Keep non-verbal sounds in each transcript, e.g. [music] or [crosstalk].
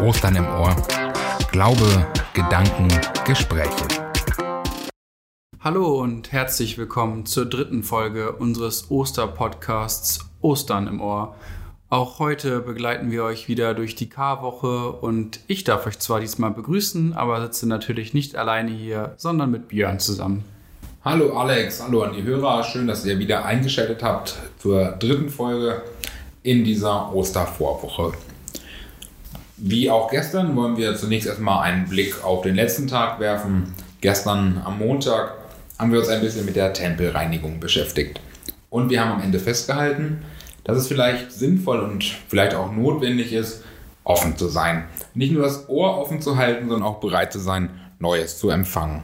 Ostern im Ohr. Glaube, Gedanken, Gespräche. Hallo und herzlich willkommen zur dritten Folge unseres Osterpodcasts Ostern im Ohr. Auch heute begleiten wir euch wieder durch die Karwoche und ich darf euch zwar diesmal begrüßen, aber sitze natürlich nicht alleine hier, sondern mit Björn zusammen. Hallo Alex, hallo an die Hörer. Schön, dass ihr wieder eingeschaltet habt zur dritten Folge in dieser Ostervorwoche. Wie auch gestern wollen wir zunächst erstmal einen Blick auf den letzten Tag werfen. Gestern am Montag haben wir uns ein bisschen mit der Tempelreinigung beschäftigt. Und wir haben am Ende festgehalten, dass es vielleicht sinnvoll und vielleicht auch notwendig ist, offen zu sein. Nicht nur das Ohr offen zu halten, sondern auch bereit zu sein, Neues zu empfangen.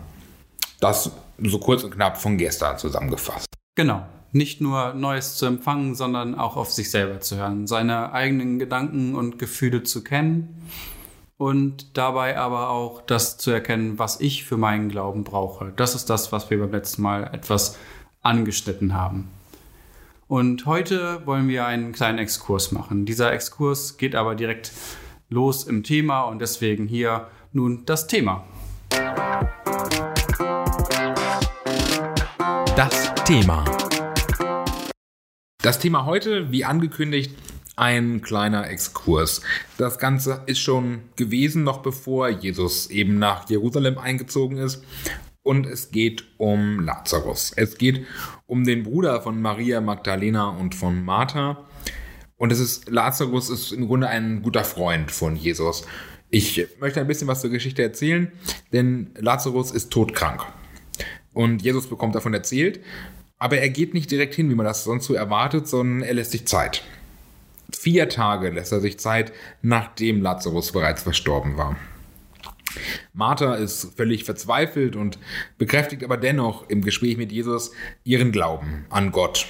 Das so kurz und knapp von gestern zusammengefasst. Genau. Nicht nur Neues zu empfangen, sondern auch auf sich selber zu hören, seine eigenen Gedanken und Gefühle zu kennen und dabei aber auch das zu erkennen, was ich für meinen Glauben brauche. Das ist das, was wir beim letzten Mal etwas angeschnitten haben. Und heute wollen wir einen kleinen Exkurs machen. Dieser Exkurs geht aber direkt los im Thema und deswegen hier nun das Thema. Das Thema. Das Thema heute, wie angekündigt, ein kleiner Exkurs. Das Ganze ist schon gewesen, noch bevor Jesus eben nach Jerusalem eingezogen ist. Und es geht um Lazarus. Es geht um den Bruder von Maria Magdalena und von Martha. Und es ist, Lazarus ist im Grunde ein guter Freund von Jesus. Ich möchte ein bisschen was zur Geschichte erzählen, denn Lazarus ist todkrank. Und Jesus bekommt davon erzählt, aber er geht nicht direkt hin, wie man das sonst so erwartet, sondern er lässt sich Zeit. Vier Tage lässt er sich Zeit, nachdem Lazarus bereits verstorben war. Martha ist völlig verzweifelt und bekräftigt aber dennoch im Gespräch mit Jesus ihren Glauben an Gott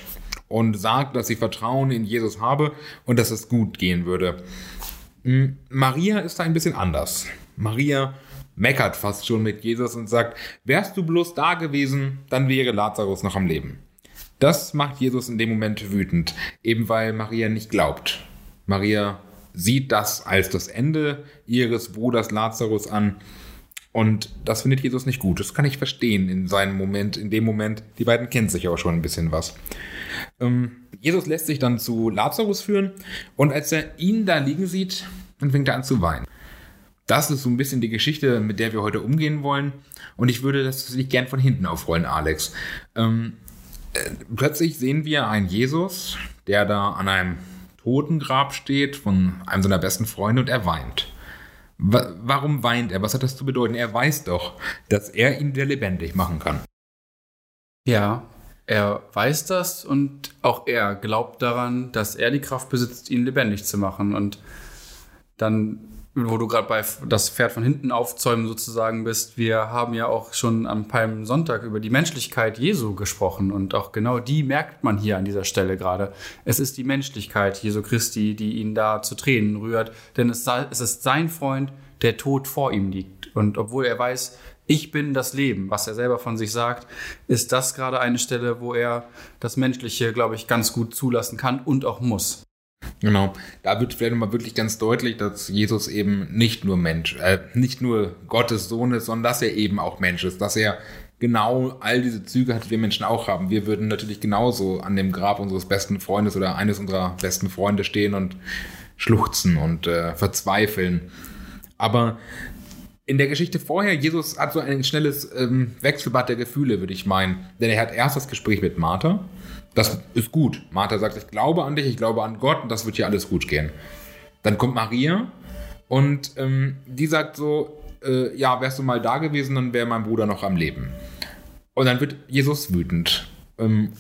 und sagt, dass sie Vertrauen in Jesus habe und dass es gut gehen würde. Hm, Maria ist da ein bisschen anders. Maria meckert fast schon mit Jesus und sagt, wärst du bloß da gewesen, dann wäre Lazarus noch am Leben. Das macht Jesus in dem Moment wütend, eben weil Maria nicht glaubt. Maria sieht das als das Ende ihres Bruders Lazarus an und das findet Jesus nicht gut. Das kann ich verstehen in seinem Moment, in dem Moment. Die beiden kennen sich aber schon ein bisschen was. Ähm, Jesus lässt sich dann zu Lazarus führen und als er ihn da liegen sieht, dann fängt er an zu weinen. Das ist so ein bisschen die Geschichte, mit der wir heute umgehen wollen. Und ich würde das nicht gern von hinten aufrollen, Alex. Ähm, äh, plötzlich sehen wir einen Jesus, der da an einem Totengrab steht von einem seiner besten Freunde und er weint. Wa warum weint er? Was hat das zu bedeuten? Er weiß doch, dass er ihn wieder lebendig machen kann. Ja, er weiß das und auch er glaubt daran, dass er die Kraft besitzt, ihn lebendig zu machen. Und dann wo du gerade bei das Pferd von hinten aufzäumen sozusagen bist, wir haben ja auch schon am Palmsonntag über die Menschlichkeit Jesu gesprochen und auch genau die merkt man hier an dieser Stelle gerade. Es ist die Menschlichkeit Jesu Christi, die ihn da zu Tränen rührt, denn es ist sein Freund, der tot vor ihm liegt. Und obwohl er weiß, ich bin das Leben, was er selber von sich sagt, ist das gerade eine Stelle, wo er das Menschliche, glaube ich, ganz gut zulassen kann und auch muss. Genau, da wird vielleicht nochmal wirklich ganz deutlich, dass Jesus eben nicht nur Mensch, äh, nicht nur Gottes Sohn ist, sondern dass er eben auch Mensch ist, dass er genau all diese Züge hat, die wir Menschen auch haben. Wir würden natürlich genauso an dem Grab unseres besten Freundes oder eines unserer besten Freunde stehen und schluchzen und äh, verzweifeln. Aber in der Geschichte vorher, Jesus hat so ein schnelles ähm, Wechselbad der Gefühle, würde ich meinen. Denn er hat erst das Gespräch mit Martha das ist gut. Martha sagt, ich glaube an dich, ich glaube an Gott und das wird hier alles gut gehen. Dann kommt Maria und ähm, die sagt so, äh, ja, wärst du mal da gewesen, dann wäre mein Bruder noch am Leben. Und dann wird Jesus wütend. Ähm,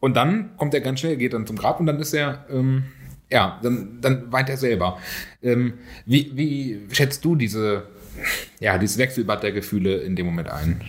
und dann kommt er ganz schnell, geht dann zum Grab und dann ist er, ähm, ja, dann, dann weint er selber. Ähm, wie, wie schätzt du diese, ja, dieses Wechselbad der Gefühle in dem Moment ein?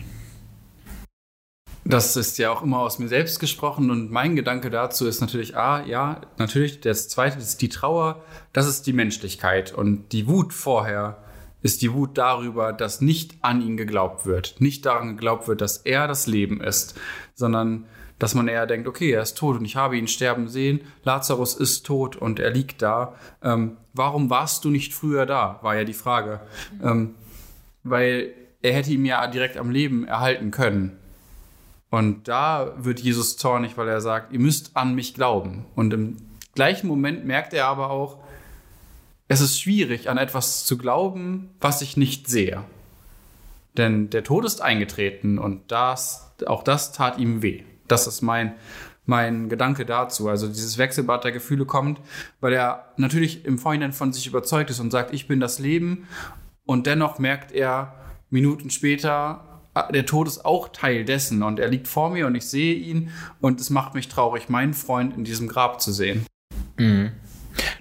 Das ist ja auch immer aus mir selbst gesprochen und mein Gedanke dazu ist natürlich, ah, ja, natürlich, das zweite ist die Trauer, das ist die Menschlichkeit und die Wut vorher ist die Wut darüber, dass nicht an ihn geglaubt wird, nicht daran geglaubt wird, dass er das Leben ist, sondern dass man eher denkt, okay, er ist tot und ich habe ihn sterben sehen, Lazarus ist tot und er liegt da. Ähm, warum warst du nicht früher da, war ja die Frage. Ähm, weil er hätte ihn ja direkt am Leben erhalten können. Und da wird Jesus zornig, weil er sagt, ihr müsst an mich glauben. Und im gleichen Moment merkt er aber auch, es ist schwierig, an etwas zu glauben, was ich nicht sehe. Denn der Tod ist eingetreten und das, auch das tat ihm weh. Das ist mein, mein Gedanke dazu. Also dieses Wechselbad der Gefühle kommt, weil er natürlich im Vorhinein von sich überzeugt ist und sagt, ich bin das Leben. Und dennoch merkt er Minuten später, der Tod ist auch Teil dessen und er liegt vor mir und ich sehe ihn und es macht mich traurig, meinen Freund in diesem Grab zu sehen. Mhm.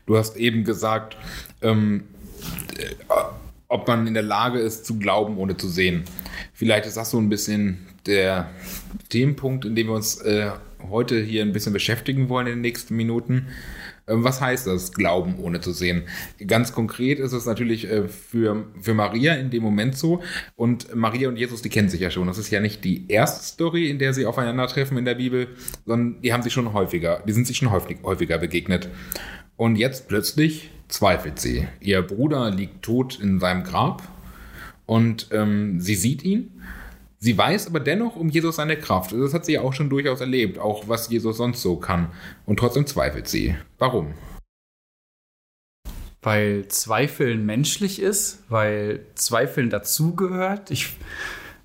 Du hast eben gesagt, ähm, ob man in der Lage ist zu glauben, ohne zu sehen. Vielleicht ist das so ein bisschen der Themenpunkt, in dem wir uns äh, heute hier ein bisschen beschäftigen wollen in den nächsten Minuten. Ähm, was heißt das, Glauben ohne zu sehen? Ganz konkret ist es natürlich äh, für, für Maria in dem Moment so. Und Maria und Jesus, die kennen sich ja schon. Das ist ja nicht die erste Story, in der sie aufeinandertreffen in der Bibel, sondern die haben sich schon häufiger, die sind sich schon häufig, häufiger begegnet. Und jetzt plötzlich zweifelt sie. Ihr Bruder liegt tot in seinem Grab und ähm, sie sieht ihn. Sie weiß aber dennoch um Jesus seine Kraft. Das hat sie ja auch schon durchaus erlebt, auch was Jesus sonst so kann. Und trotzdem zweifelt sie. Warum? Weil Zweifeln menschlich ist, weil Zweifeln dazugehört. Ich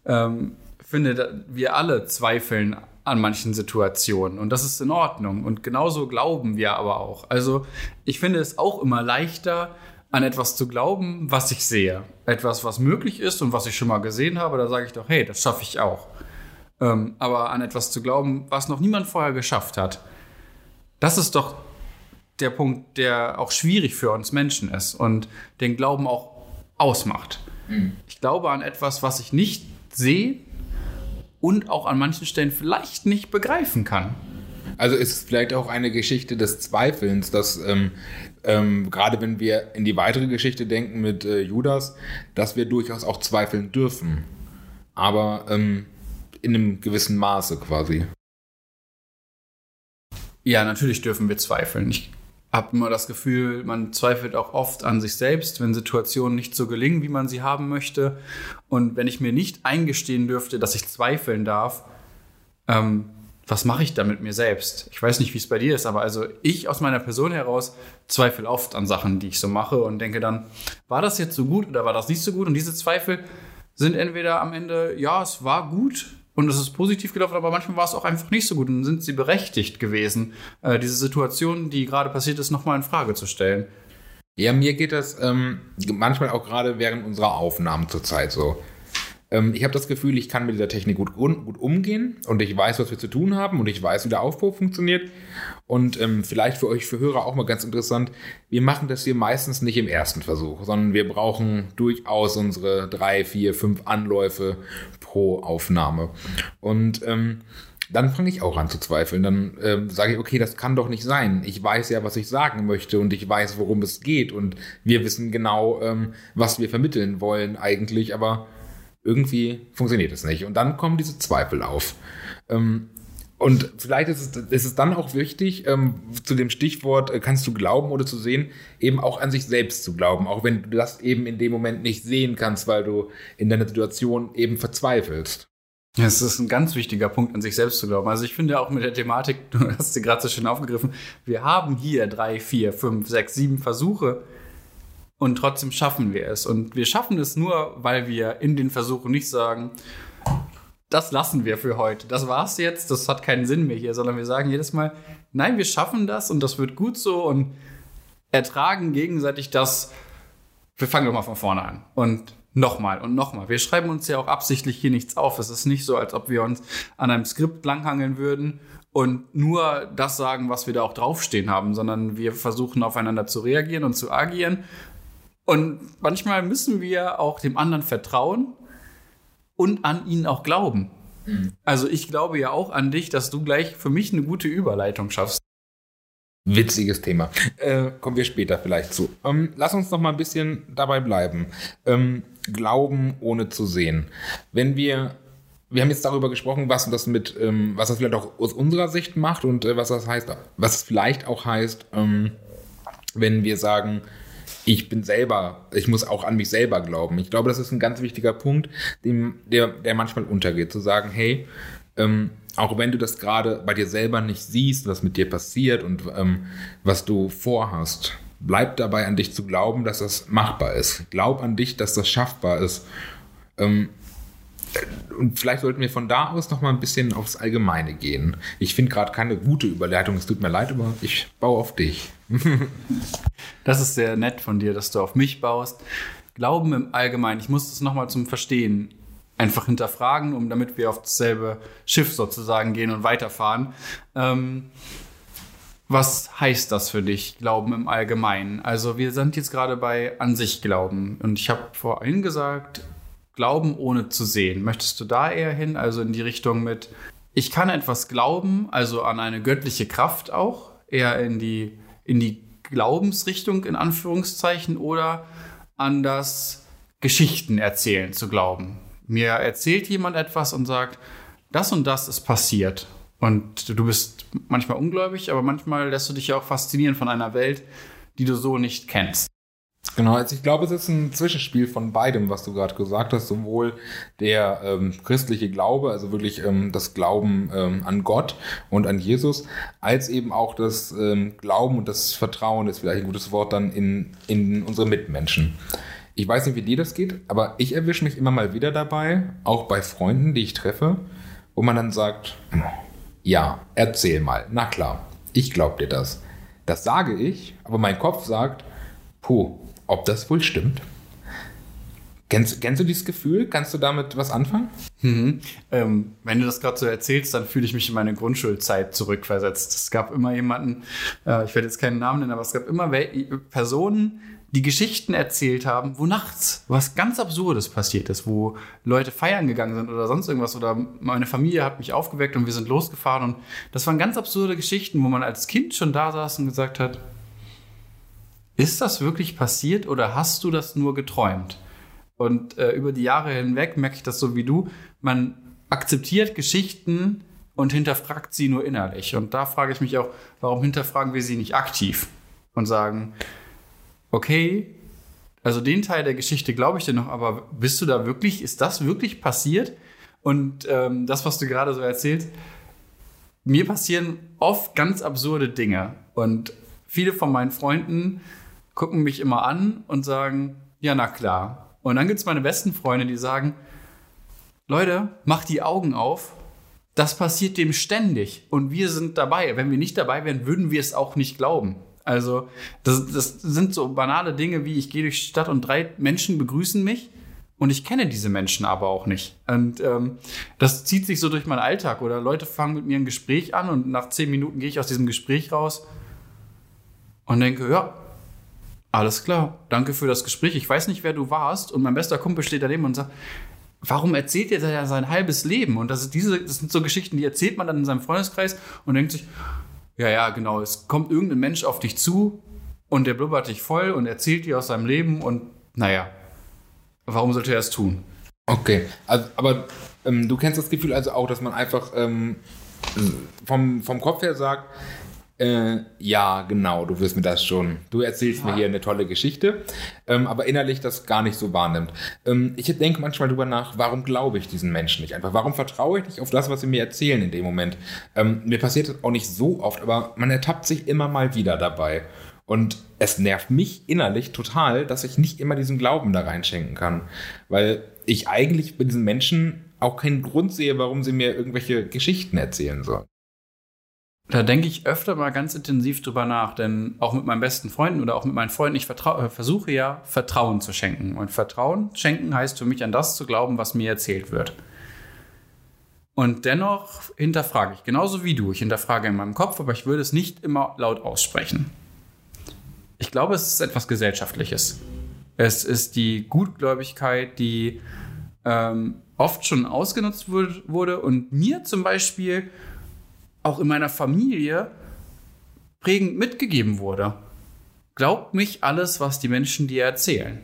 ähm, finde, wir alle zweifeln an manchen Situationen und das ist in Ordnung und genauso glauben wir aber auch. Also ich finde es auch immer leichter, an etwas zu glauben, was ich sehe. Etwas, was möglich ist und was ich schon mal gesehen habe, da sage ich doch, hey, das schaffe ich auch. Ähm, aber an etwas zu glauben, was noch niemand vorher geschafft hat, das ist doch der Punkt, der auch schwierig für uns Menschen ist und den Glauben auch ausmacht. Mhm. Ich glaube an etwas, was ich nicht sehe, und auch an manchen Stellen vielleicht nicht begreifen kann. Also ist es vielleicht auch eine Geschichte des Zweifelns, dass ähm, ähm, gerade wenn wir in die weitere Geschichte denken mit äh, Judas, dass wir durchaus auch zweifeln dürfen. Aber ähm, in einem gewissen Maße quasi. Ja, natürlich dürfen wir zweifeln. Ich habe immer das Gefühl, man zweifelt auch oft an sich selbst, wenn Situationen nicht so gelingen, wie man sie haben möchte. Und wenn ich mir nicht eingestehen dürfte, dass ich zweifeln darf, ähm, was mache ich da mit mir selbst? Ich weiß nicht, wie es bei dir ist, aber also ich aus meiner Person heraus zweifle oft an Sachen, die ich so mache und denke dann, war das jetzt so gut oder war das nicht so gut? Und diese Zweifel sind entweder am Ende, ja, es war gut, und es ist positiv gelaufen, aber manchmal war es auch einfach nicht so gut und sind sie berechtigt gewesen, äh, diese Situation, die gerade passiert ist, nochmal in Frage zu stellen. Ja, mir geht das ähm, manchmal auch gerade während unserer Aufnahmen zurzeit so. Ähm, ich habe das Gefühl, ich kann mit dieser Technik gut, gut umgehen und ich weiß, was wir zu tun haben und ich weiß, wie der Aufbau funktioniert. Und ähm, vielleicht für euch, für Hörer auch mal ganz interessant, wir machen das hier meistens nicht im ersten Versuch, sondern wir brauchen durchaus unsere drei, vier, fünf Anläufe pro Aufnahme. Und ähm, dann fange ich auch an zu zweifeln. Dann ähm, sage ich, okay, das kann doch nicht sein. Ich weiß ja, was ich sagen möchte und ich weiß, worum es geht und wir wissen genau, ähm, was wir vermitteln wollen eigentlich, aber irgendwie funktioniert es nicht. Und dann kommen diese Zweifel auf. Ähm, und vielleicht ist es, ist es dann auch wichtig, ähm, zu dem Stichwort, äh, kannst du glauben oder zu sehen, eben auch an sich selbst zu glauben, auch wenn du das eben in dem Moment nicht sehen kannst, weil du in deiner Situation eben verzweifelst. Es ist ein ganz wichtiger Punkt, an sich selbst zu glauben. Also ich finde auch mit der Thematik, [laughs] du hast sie gerade so schön aufgegriffen, wir haben hier drei, vier, fünf, sechs, sieben Versuche, und trotzdem schaffen wir es. Und wir schaffen es nur, weil wir in den Versuchen nicht sagen, das lassen wir für heute. Das war's jetzt, das hat keinen Sinn mehr hier, sondern wir sagen jedes Mal, nein, wir schaffen das und das wird gut so und ertragen gegenseitig das. Wir fangen doch mal von vorne an. Und nochmal und nochmal. Wir schreiben uns ja auch absichtlich hier nichts auf. Es ist nicht so, als ob wir uns an einem Skript langhangeln würden und nur das sagen, was wir da auch draufstehen haben, sondern wir versuchen aufeinander zu reagieren und zu agieren und manchmal müssen wir auch dem anderen vertrauen und an ihn auch glauben. Mhm. Also ich glaube ja auch an dich, dass du gleich für mich eine gute Überleitung schaffst. Witziges Thema. Äh, kommen wir später vielleicht zu. Ähm, lass uns noch mal ein bisschen dabei bleiben. Ähm, Glauben ohne zu sehen. Wenn wir wir haben jetzt darüber gesprochen, was das mit, ähm, was das vielleicht auch aus unserer Sicht macht und äh, was das heißt, was es vielleicht auch heißt, ähm, wenn wir sagen, ich bin selber, ich muss auch an mich selber glauben. Ich glaube, das ist ein ganz wichtiger Punkt, dem, der, der manchmal untergeht, zu sagen, hey, ähm, auch wenn du das gerade bei dir selber nicht siehst, was mit dir passiert und ähm, was du vorhast, bleib dabei an dich zu glauben, dass das machbar ist. Glaub an dich, dass das schaffbar ist. Ähm, und vielleicht sollten wir von da aus noch mal ein bisschen aufs Allgemeine gehen. Ich finde gerade keine gute Überleitung. Es tut mir leid, aber ich baue auf dich. [laughs] das ist sehr nett von dir, dass du auf mich baust. Glauben im Allgemeinen, ich muss das noch mal zum Verstehen einfach hinterfragen, um damit wir auf dasselbe Schiff sozusagen gehen und weiterfahren. Ähm, was heißt das für dich, Glauben im Allgemeinen? Also wir sind jetzt gerade bei an sich Glauben und ich habe vorhin gesagt, Glauben ohne zu sehen. Möchtest du da eher hin, also in die Richtung mit, ich kann etwas glauben, also an eine göttliche Kraft auch, eher in die, in die Glaubensrichtung in Anführungszeichen oder an das Geschichten erzählen zu glauben? Mir erzählt jemand etwas und sagt, das und das ist passiert. Und du bist manchmal ungläubig, aber manchmal lässt du dich ja auch faszinieren von einer Welt, die du so nicht kennst. Genau, also ich glaube, es ist ein Zwischenspiel von beidem, was du gerade gesagt hast. Sowohl der ähm, christliche Glaube, also wirklich ähm, das Glauben ähm, an Gott und an Jesus, als eben auch das ähm, Glauben und das Vertrauen, ist vielleicht ein gutes Wort, dann in, in unsere Mitmenschen. Ich weiß nicht, wie dir das geht, aber ich erwische mich immer mal wieder dabei, auch bei Freunden, die ich treffe, wo man dann sagt, ja, erzähl mal. Na klar, ich glaube dir das. Das sage ich, aber mein Kopf sagt, puh, ob das wohl stimmt? Kennst, kennst du dieses Gefühl? Kannst du damit was anfangen? Mhm. Ähm, wenn du das gerade so erzählst, dann fühle ich mich in meine Grundschulzeit zurückversetzt. Es gab immer jemanden, äh, ich werde jetzt keinen Namen nennen, aber es gab immer Personen, die Geschichten erzählt haben, wo nachts was ganz Absurdes passiert ist, wo Leute feiern gegangen sind oder sonst irgendwas oder meine Familie hat mich aufgeweckt und wir sind losgefahren und das waren ganz absurde Geschichten, wo man als Kind schon da saß und gesagt hat, ist das wirklich passiert oder hast du das nur geträumt? Und äh, über die Jahre hinweg merke ich das so wie du, man akzeptiert Geschichten und hinterfragt sie nur innerlich. Und da frage ich mich auch, warum hinterfragen wir sie nicht aktiv und sagen, okay, also den Teil der Geschichte glaube ich dir noch, aber bist du da wirklich, ist das wirklich passiert? Und ähm, das, was du gerade so erzählst, mir passieren oft ganz absurde Dinge. Und viele von meinen Freunden gucken mich immer an und sagen, ja, na klar. Und dann gibt es meine besten Freunde, die sagen, Leute, macht die Augen auf. Das passiert dem ständig. Und wir sind dabei. Wenn wir nicht dabei wären, würden wir es auch nicht glauben. Also, das, das sind so banale Dinge wie, ich gehe durch die Stadt und drei Menschen begrüßen mich und ich kenne diese Menschen aber auch nicht. Und ähm, das zieht sich so durch meinen Alltag. Oder Leute fangen mit mir ein Gespräch an und nach zehn Minuten gehe ich aus diesem Gespräch raus und denke, ja, alles klar, danke für das Gespräch. Ich weiß nicht, wer du warst. Und mein bester Kumpel steht daneben und sagt, warum erzählt er ja sein halbes Leben? Und das, diese, das sind so Geschichten, die erzählt man dann in seinem Freundeskreis und denkt sich, ja, ja, genau, es kommt irgendein Mensch auf dich zu und der blubbert dich voll und erzählt dir aus seinem Leben und naja, warum sollte er es tun? Okay, also, aber ähm, du kennst das Gefühl also auch, dass man einfach ähm, vom, vom Kopf her sagt, äh, ja, genau, du wirst mir das schon. Du erzählst ja. mir hier eine tolle Geschichte, ähm, aber innerlich das gar nicht so wahrnimmt. Ähm, ich denke manchmal drüber nach, warum glaube ich diesen Menschen nicht einfach? Warum vertraue ich nicht auf das, was sie mir erzählen in dem Moment? Ähm, mir passiert das auch nicht so oft, aber man ertappt sich immer mal wieder dabei. Und es nervt mich innerlich total, dass ich nicht immer diesen Glauben da reinschenken kann. Weil ich eigentlich bei diesen Menschen auch keinen Grund sehe, warum sie mir irgendwelche Geschichten erzählen sollen. Da denke ich öfter mal ganz intensiv drüber nach, denn auch mit meinen besten Freunden oder auch mit meinen Freunden, ich äh, versuche ja Vertrauen zu schenken. Und Vertrauen schenken heißt für mich an das zu glauben, was mir erzählt wird. Und dennoch hinterfrage ich, genauso wie du. Ich hinterfrage in meinem Kopf, aber ich würde es nicht immer laut aussprechen. Ich glaube, es ist etwas Gesellschaftliches. Es ist die Gutgläubigkeit, die ähm, oft schon ausgenutzt wurde und mir zum Beispiel auch in meiner Familie prägend mitgegeben wurde. Glaubt mich alles, was die Menschen dir erzählen.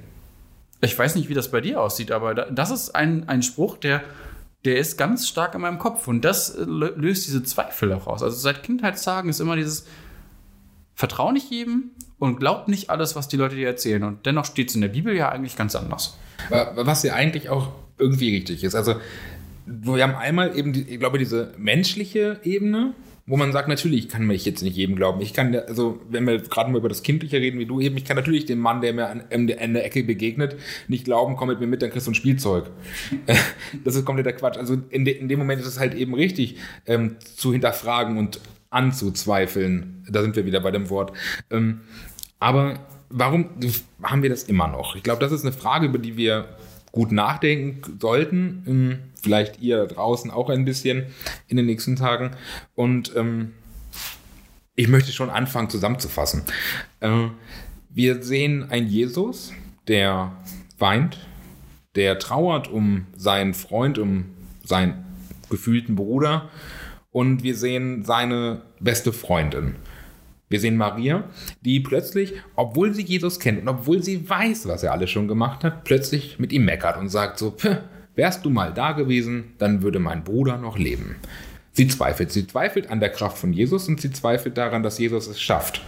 Ich weiß nicht, wie das bei dir aussieht, aber das ist ein, ein Spruch, der der ist ganz stark in meinem Kopf und das äh, löst diese Zweifel auch aus. Also seit Kindheitstagen ist immer dieses Vertrau nicht jedem und glaub nicht alles, was die Leute dir erzählen. Und dennoch steht es in der Bibel ja eigentlich ganz anders. Was ja eigentlich auch irgendwie richtig ist. Also wir haben einmal eben, die, ich glaube, diese menschliche Ebene, wo man sagt, natürlich kann mich jetzt nicht jedem glauben. Ich kann, also wenn wir gerade mal über das Kindliche reden, wie du eben, ich kann natürlich dem Mann, der mir an, an der Ecke begegnet, nicht glauben, komm mit mir mit, dann kriegst du ein Spielzeug. [laughs] das ist kompletter Quatsch. Also in, de, in dem Moment ist es halt eben richtig, ähm, zu hinterfragen und anzuzweifeln. Da sind wir wieder bei dem Wort. Ähm, aber warum haben wir das immer noch? Ich glaube, das ist eine Frage, über die wir gut nachdenken sollten. Ähm, vielleicht ihr draußen auch ein bisschen in den nächsten Tagen. Und ähm, ich möchte schon anfangen zusammenzufassen. Äh, wir sehen einen Jesus, der weint, der trauert um seinen Freund, um seinen gefühlten Bruder. Und wir sehen seine beste Freundin. Wir sehen Maria, die plötzlich, obwohl sie Jesus kennt und obwohl sie weiß, was er alles schon gemacht hat, plötzlich mit ihm meckert und sagt so, wärst du mal da gewesen, dann würde mein Bruder noch leben. Sie zweifelt, sie zweifelt an der Kraft von Jesus und sie zweifelt daran, dass Jesus es schafft,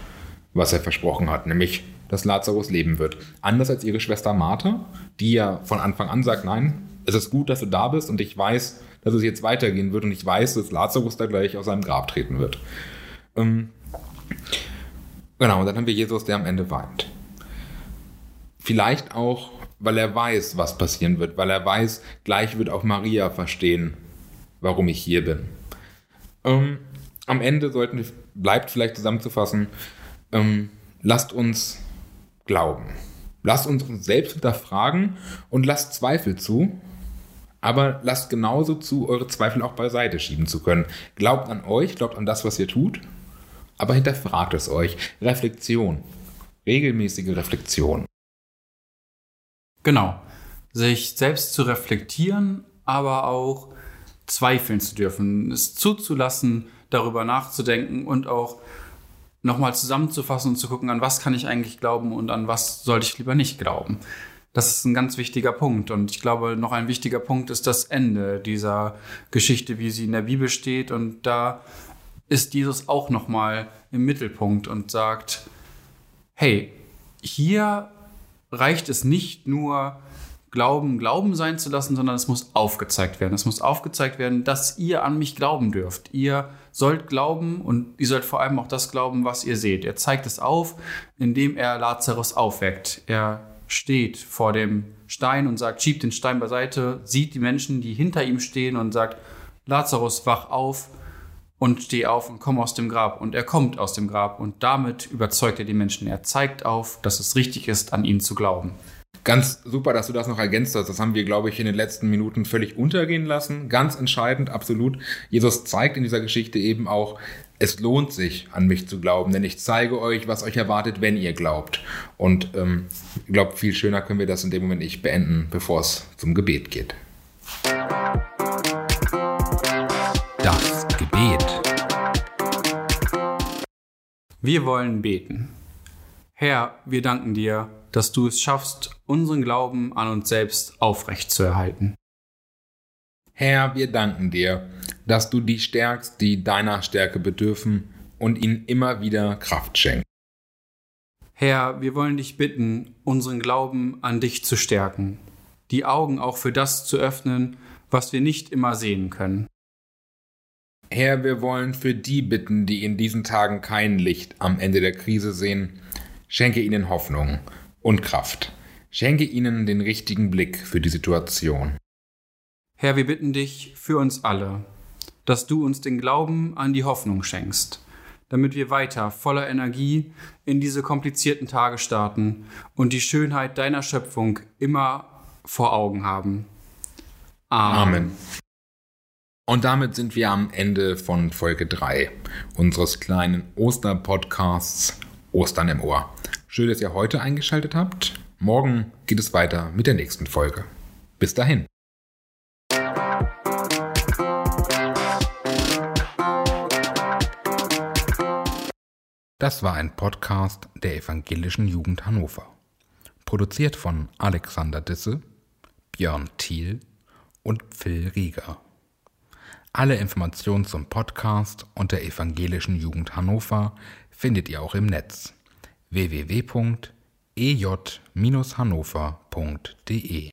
was er versprochen hat, nämlich, dass Lazarus leben wird. Anders als ihre Schwester Martha, die ja von Anfang an sagt, nein, es ist gut, dass du da bist und ich weiß, dass es jetzt weitergehen wird und ich weiß, dass Lazarus da gleich aus seinem Grab treten wird. Ähm, Genau, und dann haben wir Jesus, der am Ende weint. Vielleicht auch, weil er weiß, was passieren wird, weil er weiß, gleich wird auch Maria verstehen, warum ich hier bin. Ähm, am Ende sollten, bleibt vielleicht zusammenzufassen, ähm, lasst uns glauben. Lasst uns uns selbst hinterfragen und lasst Zweifel zu, aber lasst genauso zu, eure Zweifel auch beiseite schieben zu können. Glaubt an euch, glaubt an das, was ihr tut aber hinterfragt es euch. Reflexion. Regelmäßige Reflexion. Genau. Sich selbst zu reflektieren, aber auch zweifeln zu dürfen, es zuzulassen, darüber nachzudenken und auch nochmal zusammenzufassen und zu gucken, an was kann ich eigentlich glauben und an was sollte ich lieber nicht glauben. Das ist ein ganz wichtiger Punkt. Und ich glaube, noch ein wichtiger Punkt ist das Ende dieser Geschichte, wie sie in der Bibel steht. Und da ist Jesus auch nochmal im Mittelpunkt und sagt, hey, hier reicht es nicht nur, Glauben Glauben sein zu lassen, sondern es muss aufgezeigt werden. Es muss aufgezeigt werden, dass ihr an mich glauben dürft. Ihr sollt glauben und ihr sollt vor allem auch das glauben, was ihr seht. Er zeigt es auf, indem er Lazarus aufweckt. Er steht vor dem Stein und sagt, schiebt den Stein beiseite, sieht die Menschen, die hinter ihm stehen und sagt, Lazarus, wach auf und steh auf und komm aus dem Grab. Und er kommt aus dem Grab und damit überzeugt er die Menschen. Er zeigt auf, dass es richtig ist, an ihn zu glauben. Ganz super, dass du das noch ergänzt hast. Das haben wir, glaube ich, in den letzten Minuten völlig untergehen lassen. Ganz entscheidend, absolut. Jesus zeigt in dieser Geschichte eben auch, es lohnt sich, an mich zu glauben, denn ich zeige euch, was euch erwartet, wenn ihr glaubt. Und ähm, ich glaube, viel schöner können wir das in dem Moment nicht beenden, bevor es zum Gebet geht. Wir wollen beten. Herr, wir danken dir, dass du es schaffst, unseren Glauben an uns selbst aufrechtzuerhalten. Herr, wir danken dir, dass du die stärkst, die deiner Stärke bedürfen und ihnen immer wieder Kraft schenkst. Herr, wir wollen dich bitten, unseren Glauben an dich zu stärken, die Augen auch für das zu öffnen, was wir nicht immer sehen können. Herr, wir wollen für die bitten, die in diesen Tagen kein Licht am Ende der Krise sehen. Schenke ihnen Hoffnung und Kraft. Schenke ihnen den richtigen Blick für die Situation. Herr, wir bitten dich für uns alle, dass du uns den Glauben an die Hoffnung schenkst, damit wir weiter voller Energie in diese komplizierten Tage starten und die Schönheit deiner Schöpfung immer vor Augen haben. Amen. Amen. Und damit sind wir am Ende von Folge 3 unseres kleinen Osterpodcasts Ostern im Ohr. Schön, dass ihr heute eingeschaltet habt. Morgen geht es weiter mit der nächsten Folge. Bis dahin. Das war ein Podcast der Evangelischen Jugend Hannover. Produziert von Alexander Disse, Björn Thiel und Phil Rieger. Alle Informationen zum Podcast und der Evangelischen Jugend Hannover findet ihr auch im Netz. www.ej-hannover.de